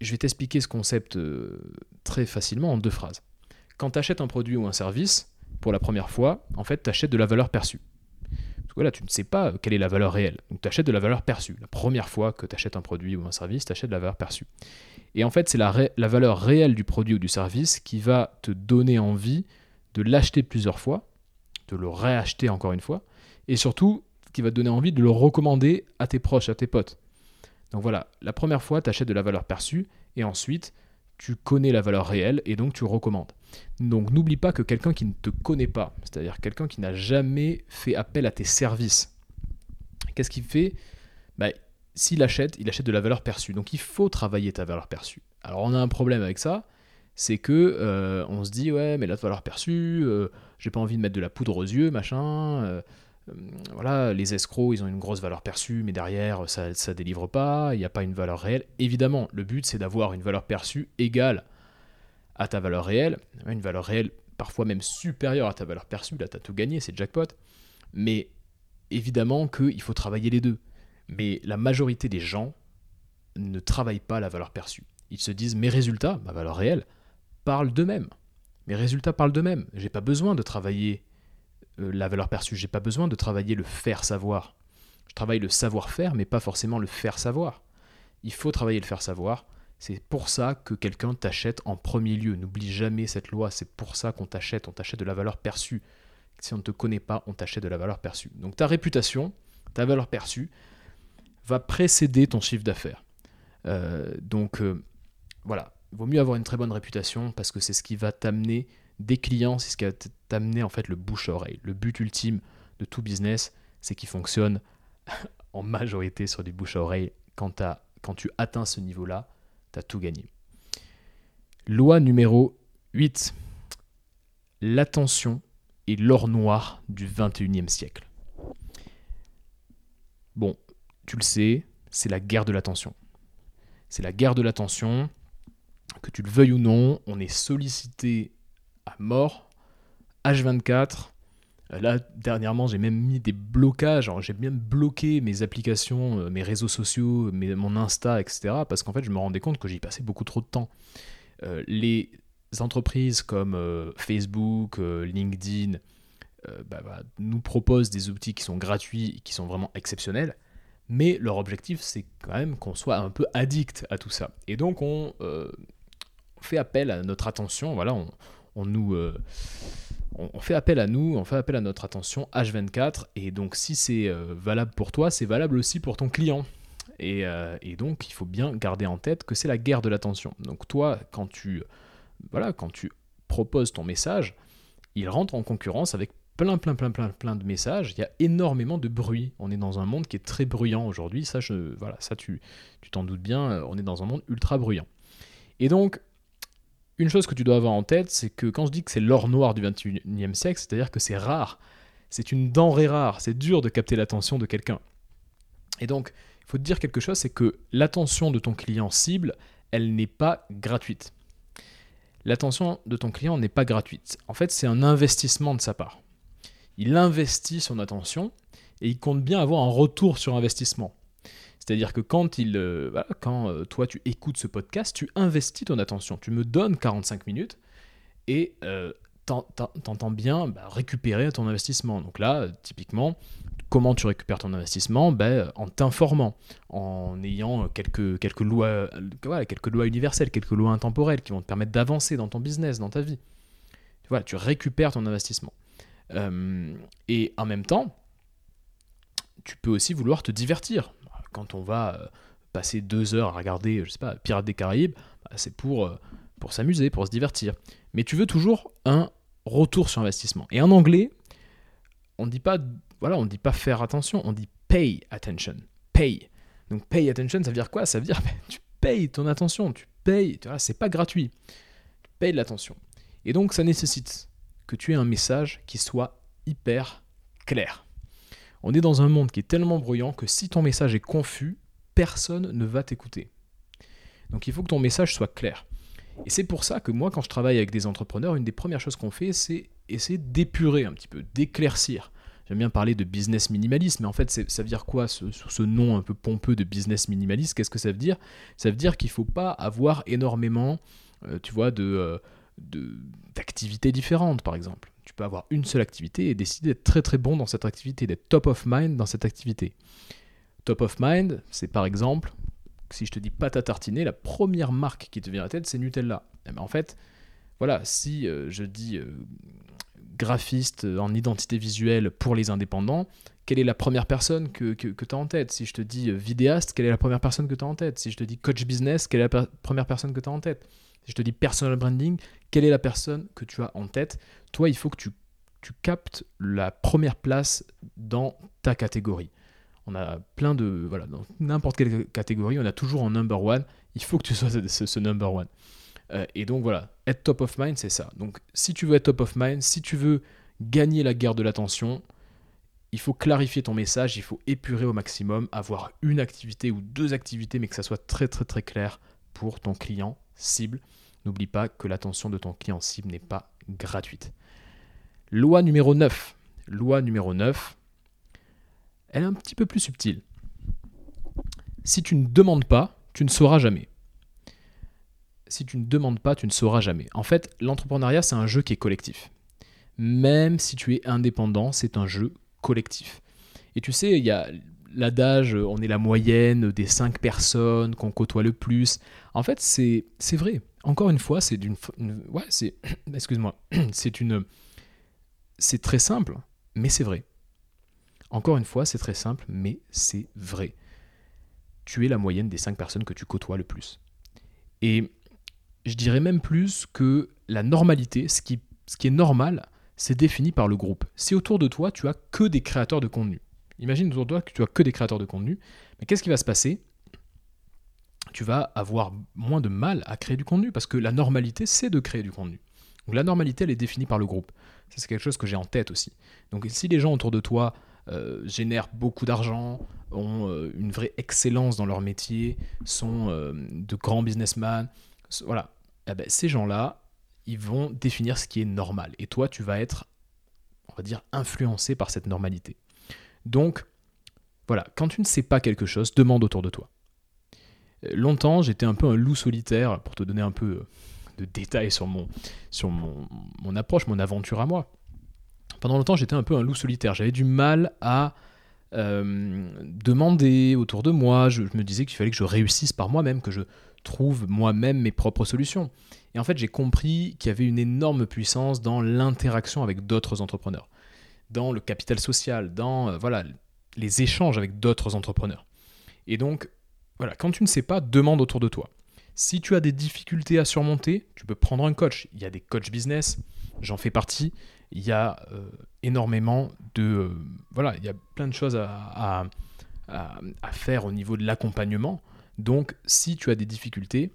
je vais t'expliquer ce concept euh, très facilement en deux phrases. Quand tu achètes un produit ou un service, pour la première fois, en fait, tu achètes de la valeur perçue tu ne sais pas quelle est la valeur réelle. Donc tu achètes de la valeur perçue. La première fois que tu achètes un produit ou un service, tu achètes de la valeur perçue. Et en fait, c'est la, la valeur réelle du produit ou du service qui va te donner envie de l'acheter plusieurs fois, de le réacheter encore une fois, et surtout, qui va te donner envie de le recommander à tes proches, à tes potes. Donc voilà, la première fois, tu achètes de la valeur perçue, et ensuite, tu connais la valeur réelle, et donc tu recommandes. Donc n'oublie pas que quelqu'un qui ne te connaît pas, c'est-à-dire quelqu'un qui n'a jamais fait appel à tes services, Qu'est-ce qu'il fait? Bah, S'il achète, il achète de la valeur perçue. Donc il faut travailler ta valeur perçue. Alors on a un problème avec ça, c'est que euh, on se dit ouais mais la valeur perçue, euh, j'ai pas envie de mettre de la poudre aux yeux, machin. Euh, voilà, les escrocs, ils ont une grosse valeur perçue, mais derrière, ça ne délivre pas, il n'y a pas une valeur réelle. Évidemment, le but, c'est d'avoir une valeur perçue égale à ta valeur réelle, une valeur réelle parfois même supérieure à ta valeur perçue, là, tu as tout gagné, c'est jackpot. Mais évidemment qu'il faut travailler les deux. Mais la majorité des gens ne travaillent pas la valeur perçue. Ils se disent, mes résultats, ma valeur réelle, parlent d'eux-mêmes. Mes résultats parlent d'eux-mêmes. J'ai pas besoin de travailler euh, la valeur perçue, j'ai pas besoin de travailler le faire savoir. Je travaille le savoir-faire, mais pas forcément le faire savoir. Il faut travailler le faire savoir. C'est pour ça que quelqu'un t'achète en premier lieu. N'oublie jamais cette loi. C'est pour ça qu'on t'achète. On t'achète de la valeur perçue. Si on ne te connaît pas, on t'achète de la valeur perçue. Donc ta réputation, ta valeur perçue, va précéder ton chiffre d'affaires. Euh, donc euh, voilà, il vaut mieux avoir une très bonne réputation parce que c'est ce qui va t'amener des clients, c'est ce qui va t'amener en fait le bouche à oreille. Le but ultime de tout business, c'est qu'il fonctionne en majorité sur du bouche à oreille. Quand, quand tu atteins ce niveau-là, tu tout gagné. Loi numéro 8. L'attention est l'or noir du 21e siècle. Bon, tu le sais, c'est la guerre de l'attention. C'est la guerre de l'attention que tu le veuilles ou non, on est sollicité à mort. H24. Euh, là, dernièrement, j'ai même mis des blocages. J'ai même bloqué mes applications, euh, mes réseaux sociaux, mon Insta, etc. Parce qu'en fait, je me rendais compte que j'y passais beaucoup trop de temps. Euh, les entreprises comme Facebook, LinkedIn, bah, nous proposent des outils qui sont gratuits qui sont vraiment exceptionnels. Mais leur objectif, c'est quand même qu'on soit un peu addict à tout ça. Et donc, on, fait appel à notre attention, voilà, on, nous... Euh, on, fait appel à nous, on fait appel à notre attention H24, et donc si c'est euh, valable pour toi, c'est valable aussi pour ton client. Et, euh, et, donc il faut bien garder en tête que c'est la guerre de l'attention. Donc toi, quand tu, voilà, quand tu proposes ton message, il rentre en concurrence avec plein, plein, plein, plein, plein de messages. Il y a énormément de bruit. On est dans un monde qui est très bruyant aujourd'hui. Ça, je, voilà, ça tu, tu t'en doutes bien. On est dans un monde ultra bruyant. Et donc, une chose que tu dois avoir en tête, c'est que quand je dis que c'est l'or noir du 21e siècle, c'est-à-dire que c'est rare. C'est une denrée rare. C'est dur de capter l'attention de quelqu'un. Et donc, il faut te dire quelque chose, c'est que l'attention de ton client cible, elle n'est pas gratuite. L'attention de ton client n'est pas gratuite. En fait, c'est un investissement de sa part. Il investit son attention et il compte bien avoir un retour sur investissement. C'est-à-dire que quand, il, euh, quand euh, toi tu écoutes ce podcast, tu investis ton attention, tu me donnes 45 minutes et euh, t'entends bien bah, récupérer ton investissement. Donc là, typiquement, comment tu récupères ton investissement? Ben, En t'informant, en ayant quelques, quelques, lois, quelques lois universelles, quelques lois intemporelles qui vont te permettre d'avancer dans ton business, dans ta vie. Voilà, tu récupères ton investissement. et en même temps, tu peux aussi vouloir te divertir quand on va euh, passer deux heures à regarder, je sais pas, Pirates des Caraïbes, bah, c'est pour, euh, pour s'amuser, pour se divertir. Mais tu veux toujours un retour sur investissement. Et en anglais, on dit pas, voilà, on dit pas faire attention, on dit pay attention. Pay. Donc pay attention, ça veut dire quoi? Ça veut dire bah, tu payes ton attention, tu payes, tu vois, c'est pas gratuit. Tu payes de l'attention. Et donc ça nécessite que tu aies un message qui soit hyper clair. On est dans un monde qui est tellement bruyant que si ton message est confus, personne ne va t'écouter. Donc il faut que ton message soit clair. Et c'est pour ça que moi, quand je travaille avec des entrepreneurs, une des premières choses qu'on fait, c'est essayer d'épurer un petit peu, d'éclaircir. J'aime bien parler de business minimaliste, mais en fait, ça veut dire quoi ce, ce nom un peu pompeux de business minimaliste? Qu'est-ce que ça veut dire? Ça veut dire qu'il ne faut pas avoir énormément, euh, tu vois, de, euh, d'activités différentes, par exemple. Tu peux avoir une seule activité et décider d'être très très bon dans cette activité, d'être top of mind dans cette activité. Top of mind, c'est par exemple, si je te dis pâte à tartiner, la première marque qui te vient à la tête, c'est Nutella. Eh ben, en fait, voilà, si euh, je dis euh, graphiste en identité visuelle pour les indépendants, quelle est la première personne que, que, tu as en tête? Si je te dis euh, vidéaste, quelle est la première personne que tu as en tête? Si je te dis coach business, quelle est la première personne que tu as en tête? Je te dis personal branding, quelle est la personne que tu as en tête? Toi, il faut que tu, captes la première place dans ta catégorie. On a plein de. Voilà, dans n'importe quelle catégorie, on a toujours un number one. Il faut que tu sois ce, number one. Euh, et donc voilà, être top of mind, c'est ça. Donc si tu veux être top of mind, si tu veux gagner la guerre de l'attention, il faut clarifier ton message, il faut épurer au maximum, avoir une activité ou deux activités, mais que ça soit très très très clair pour ton client cible. N'oublie pas que l'attention de ton client cible n'est pas gratuite. Loi numéro 9. Loi numéro 9. Elle est un petit peu plus subtile. Si tu ne demandes pas, tu ne sauras jamais. Si tu ne demandes pas, tu ne sauras jamais. En fait, l'entrepreneuriat, c'est un jeu qui est collectif. Même si tu es indépendant, c'est un jeu collectif. Et tu sais, il y a l'adage on est la moyenne des cinq personnes qu'on côtoie le plus. En fait, c'est vrai. Encore une fois, c'est d'une. Ouais, c'est. Excuse-moi. C'est une. C'est très simple, mais c'est vrai. Encore une fois, c'est très simple, mais c'est vrai. Tu es la moyenne des cinq personnes que tu côtoies le plus. Et je dirais même plus que la normalité, ce qui, ce qui est normal, c'est défini par le groupe. Si autour de toi, tu as que des créateurs de contenu, imagine autour de toi que tu as que des créateurs de contenu, mais qu'est-ce qui va se passer? Tu vas avoir moins de mal à créer du contenu parce que la normalité, c'est de créer du contenu. La normalité, elle est définie par le groupe. C'est quelque chose que j'ai en tête aussi. Donc si les gens autour de toi euh, génèrent beaucoup d'argent, ont euh, une vraie excellence dans leur métier, sont euh, de grands businessmen, voilà, eh ben, ces gens-là, ils vont définir ce qui est normal. Et toi, tu vas être, on va dire, influencé par cette normalité. Donc, voilà, quand tu ne sais pas quelque chose, demande autour de toi. Longtemps, j'étais un peu un loup solitaire, pour te donner un peu euh, de détails sur mon, sur mon, mon approche, mon aventure à moi. Pendant longtemps, j'étais un peu un loup solitaire. J'avais du mal à euh, demander autour de moi. Je, je me disais qu'il fallait que je réussisse par moi-même, que je trouve moi-même mes propres solutions. Et en fait, j'ai compris qu'il y avait une énorme puissance dans l'interaction avec d'autres entrepreneurs, dans le capital social, dans euh, voilà, les échanges avec d'autres entrepreneurs. Et donc, voilà, quand tu ne sais pas, demande autour de toi. Si tu as des difficultés à surmonter, tu peux prendre un coach. Il y a des coachs business, j'en fais partie. Il y a euh, énormément de... Euh, voilà, il y a plein de choses à, faire au niveau de l'accompagnement. Donc, si tu as des difficultés,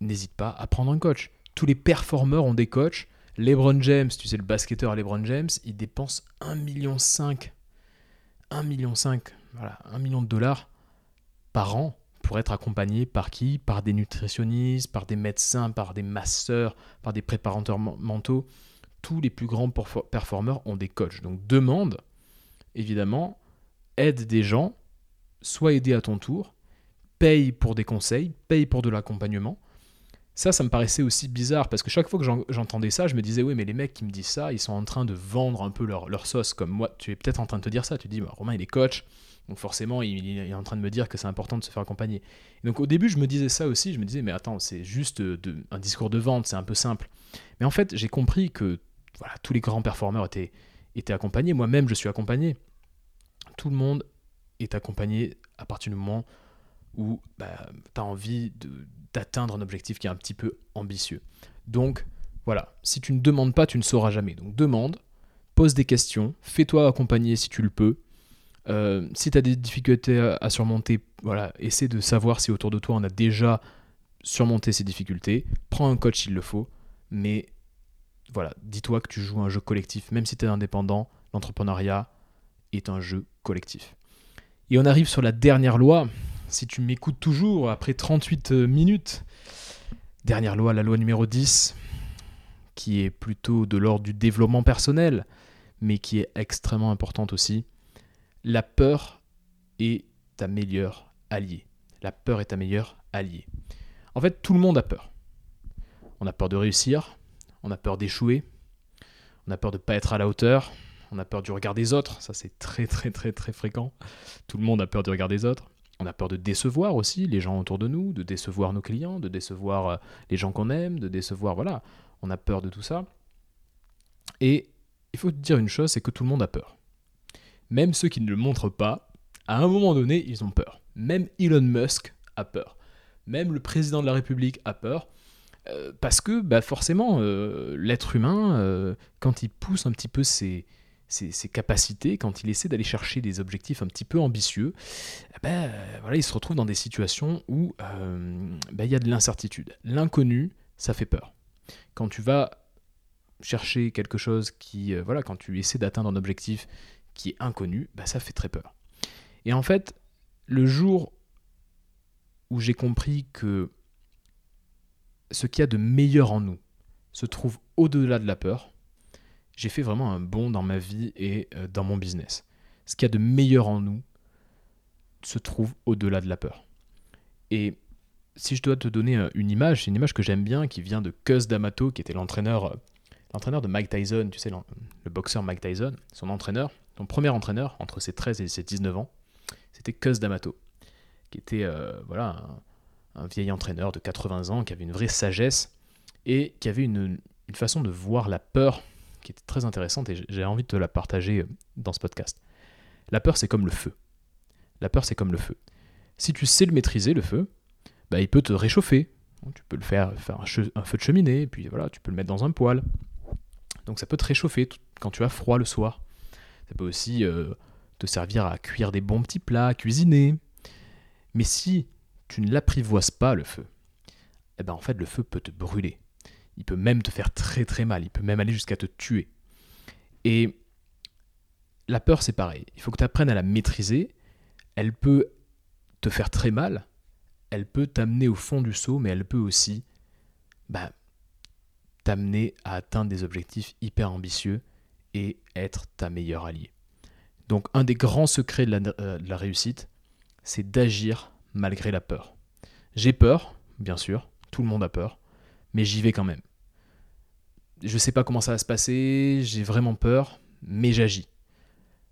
n'hésite pas à prendre un coach. Tous les performeurs ont des coachs. LeBron James, tu sais, le basketteur LeBron James, il dépense 1,5 million. 1,5 million, voilà, 1 million de dollars par an pour être accompagné par qui? Par des nutritionnistes, par des médecins, par des masseurs, par des préparateurs mentaux. Tous les plus grands performeurs ont des coachs. Donc demande, évidemment, aide des gens, sois aidé à ton tour, paye pour des conseils, paye pour de l'accompagnement. Ça, ça me paraissait aussi bizarre parce que chaque fois que j'entendais ça, je me disais, oui, mais les mecs qui me disent ça, ils sont en train de vendre un peu leur, sauce. Comme moi, tu es peut-être en train de te dire ça. Tu dis, bah, Romain, il est coach, donc forcément, il, est en train de me dire que c'est important de se faire accompagner. donc au début, je me disais ça aussi. Je me disais, mais attends, c'est juste de, un discours de vente, c'est un peu simple. Mais en fait, j'ai compris que voilà, tous les grands performeurs étaient, étaient accompagnés. Moi-même, je suis accompagné. Tout le monde est accompagné à partir du moment où bah, tu as envie d'atteindre un objectif qui est un petit peu ambitieux. Donc voilà, si tu ne demandes pas, tu ne sauras jamais. Donc demande, pose des questions, fais-toi accompagner si tu le peux. Euh, si tu des difficultés à, surmonter, voilà, essaie de savoir si autour de toi on a déjà surmonté ces difficultés. Prends un coach s'il le faut, mais voilà, dis-toi que tu joues un jeu collectif, même si tu es indépendant, l'entrepreneuriat est un jeu collectif. Et on arrive sur la dernière loi, si tu m'écoutes toujours après 38 euh, minutes, dernière loi, la loi numéro 10, qui est plutôt de l'ordre du développement personnel, mais qui est extrêmement importante aussi. La peur est ta meilleure alliée. La peur est ta meilleure alliée. En fait, tout le monde a peur. On a peur de réussir, on a peur d'échouer, on a peur de ne pas être à la hauteur, on a peur du regard des autres, ça c'est très très très très fréquent. Tout le monde a peur du regard des autres. On a peur de décevoir aussi les gens autour de nous, de décevoir nos clients, de décevoir euh, les gens qu'on aime, de décevoir, voilà, on a peur de tout ça. Et il faut te dire une chose, c'est que tout le monde a peur. Même ceux qui ne le montrent pas, à un moment donné, ils ont peur. Même Elon Musk a peur. Même le président de la République a peur. Euh, parce que bah forcément, euh, l'être humain, quand il pousse un petit peu ses, capacités, quand il essaie d'aller chercher des objectifs un petit peu ambitieux, eh ben, voilà, il se retrouve dans des situations où euh, ben, il y a de l'incertitude. L'inconnu, ça fait peur. Quand tu vas chercher quelque chose qui, euh, voilà, quand tu essaies d'atteindre un objectif qui est inconnu, ben, ça fait très peur. Et en fait, le jour où j'ai compris que ce qu'il y a de meilleur en nous se trouve au-delà de la peur, j'ai fait vraiment un bond dans ma vie et euh, dans mon business. Ce qu'il y a de meilleur en nous se trouve au-delà de la peur. Et si je dois te donner euh, une image, c'est une image que j'aime bien qui vient de Cus D'Amato, qui était l'entraîneur, euh, l'entraîneur de Mike Tyson, tu sais, le boxeur Mike Tyson, son entraîneur, son premier entraîneur entre ses 13 et ses 19 ans, c'était Cus D'Amato, qui était voilà, un, vieil entraîneur de 80 ans, qui avait une vraie sagesse et qui avait une façon de voir la peur qui était très intéressante et j'ai envie de te la partager euh, dans ce podcast. La peur, c'est comme le feu. La peur, c'est comme le feu. Si tu sais le maîtriser, le feu, bah, il peut te réchauffer. Tu peux le faire, faire un, feu de cheminée, puis voilà, tu peux le mettre dans un poêle. Donc ça peut te réchauffer quand tu as froid le soir. Ça peut aussi euh, te servir à cuire des bons petits plats, à cuisiner. Mais si tu ne l'apprivoises pas, le feu, eh ben en fait, le feu peut te brûler. Il peut même te faire très très mal, il peut même aller jusqu'à te tuer. Et la peur, c'est pareil. Il faut que tu apprennes à la maîtriser. Elle peut te faire très mal, elle peut t'amener au fond du seau, mais elle peut aussi bah, t'amener à atteindre des objectifs hyper ambitieux et être ta meilleure alliée. Donc un des grands secrets de la, euh, de la réussite, c'est d'agir malgré la peur. J'ai peur, bien sûr, tout le monde a peur, mais j'y vais quand même. Je sais pas comment ça va se passer, j'ai vraiment peur, mais j'agis.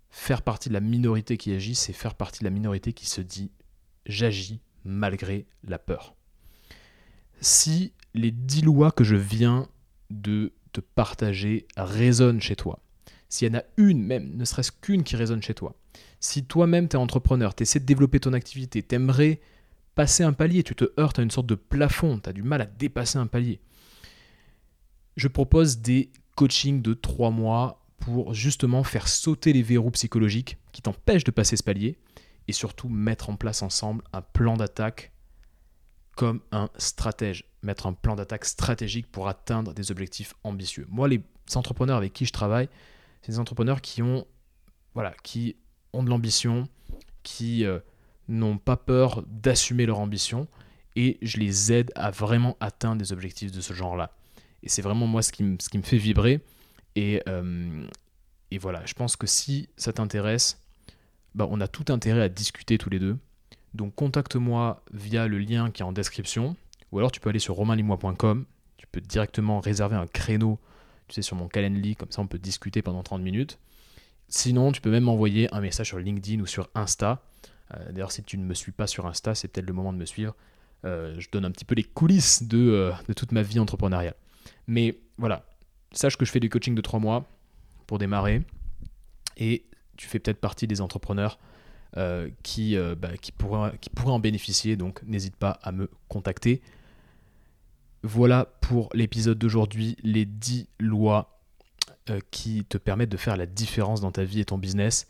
Faire partie de la minorité qui agit, c'est faire partie de la minorité qui se dit j'agis malgré la peur. Si les dix lois que je viens de te partager résonnent chez toi, s'il y en a une même, ne serait-ce qu'une qui résonne chez toi, si toi-même tu es entrepreneur, tu essaies de développer ton activité, tu aimerais passer un palier, tu te heurtes à une sorte de plafond, tu as du mal à dépasser un palier. Je propose des coachings de 3 mois pour justement faire sauter les verrous psychologiques qui t'empêchent de passer ce palier et surtout mettre en place ensemble un plan d'attaque comme un stratège, mettre un plan d'attaque stratégique pour atteindre des objectifs ambitieux. Moi, les entrepreneurs avec qui je travaille, c'est des entrepreneurs qui ont, voilà, qui ont de l'ambition, qui euh, n'ont pas peur d'assumer leur ambition et je les aide à vraiment atteindre des objectifs de ce genre-là. Et c'est vraiment moi ce qui, me, fait vibrer. Et, euh, et, voilà, je pense que si ça t'intéresse, bah, on a tout intérêt à discuter tous les deux. Donc contacte-moi via le lien qui est en description, ou alors tu peux aller sur romainlimois.com, tu peux directement réserver un créneau, tu sur mon calendrier, comme ça on peut discuter pendant 30 minutes. Sinon, tu peux même m'envoyer un message sur LinkedIn ou sur Insta. Euh, d'ailleurs, si tu ne me suis pas sur Insta, c'est peut-être le moment de me suivre. Euh, je donne un petit peu les coulisses de, euh, de, toute ma vie entrepreneuriale. Mais voilà, sache que je fais du coaching de 3 mois pour démarrer. Et tu fais peut-être partie des entrepreneurs bah, qui pourraient en bénéficier. Donc n'hésite pas à me contacter. Voilà pour l'épisode d'aujourd'hui, les 10 lois qui te permettent de faire la différence dans ta vie et ton business.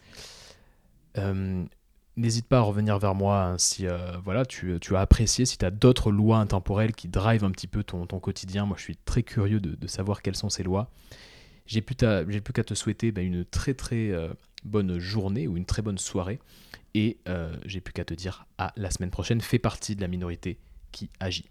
N'hésite pas à revenir vers moi hein, si euh, voilà, tu, as apprécié, si tu as d'autres lois intemporelles qui drivent un petit peu ton, quotidien. Moi, je suis très curieux de, savoir quelles sont ces lois. J'ai plus, qu'à te souhaiter bah, une très très euh, bonne journée ou une très bonne soirée. Et euh, j'ai plus qu'à te dire à la semaine prochaine. Fais partie de la minorité qui agit.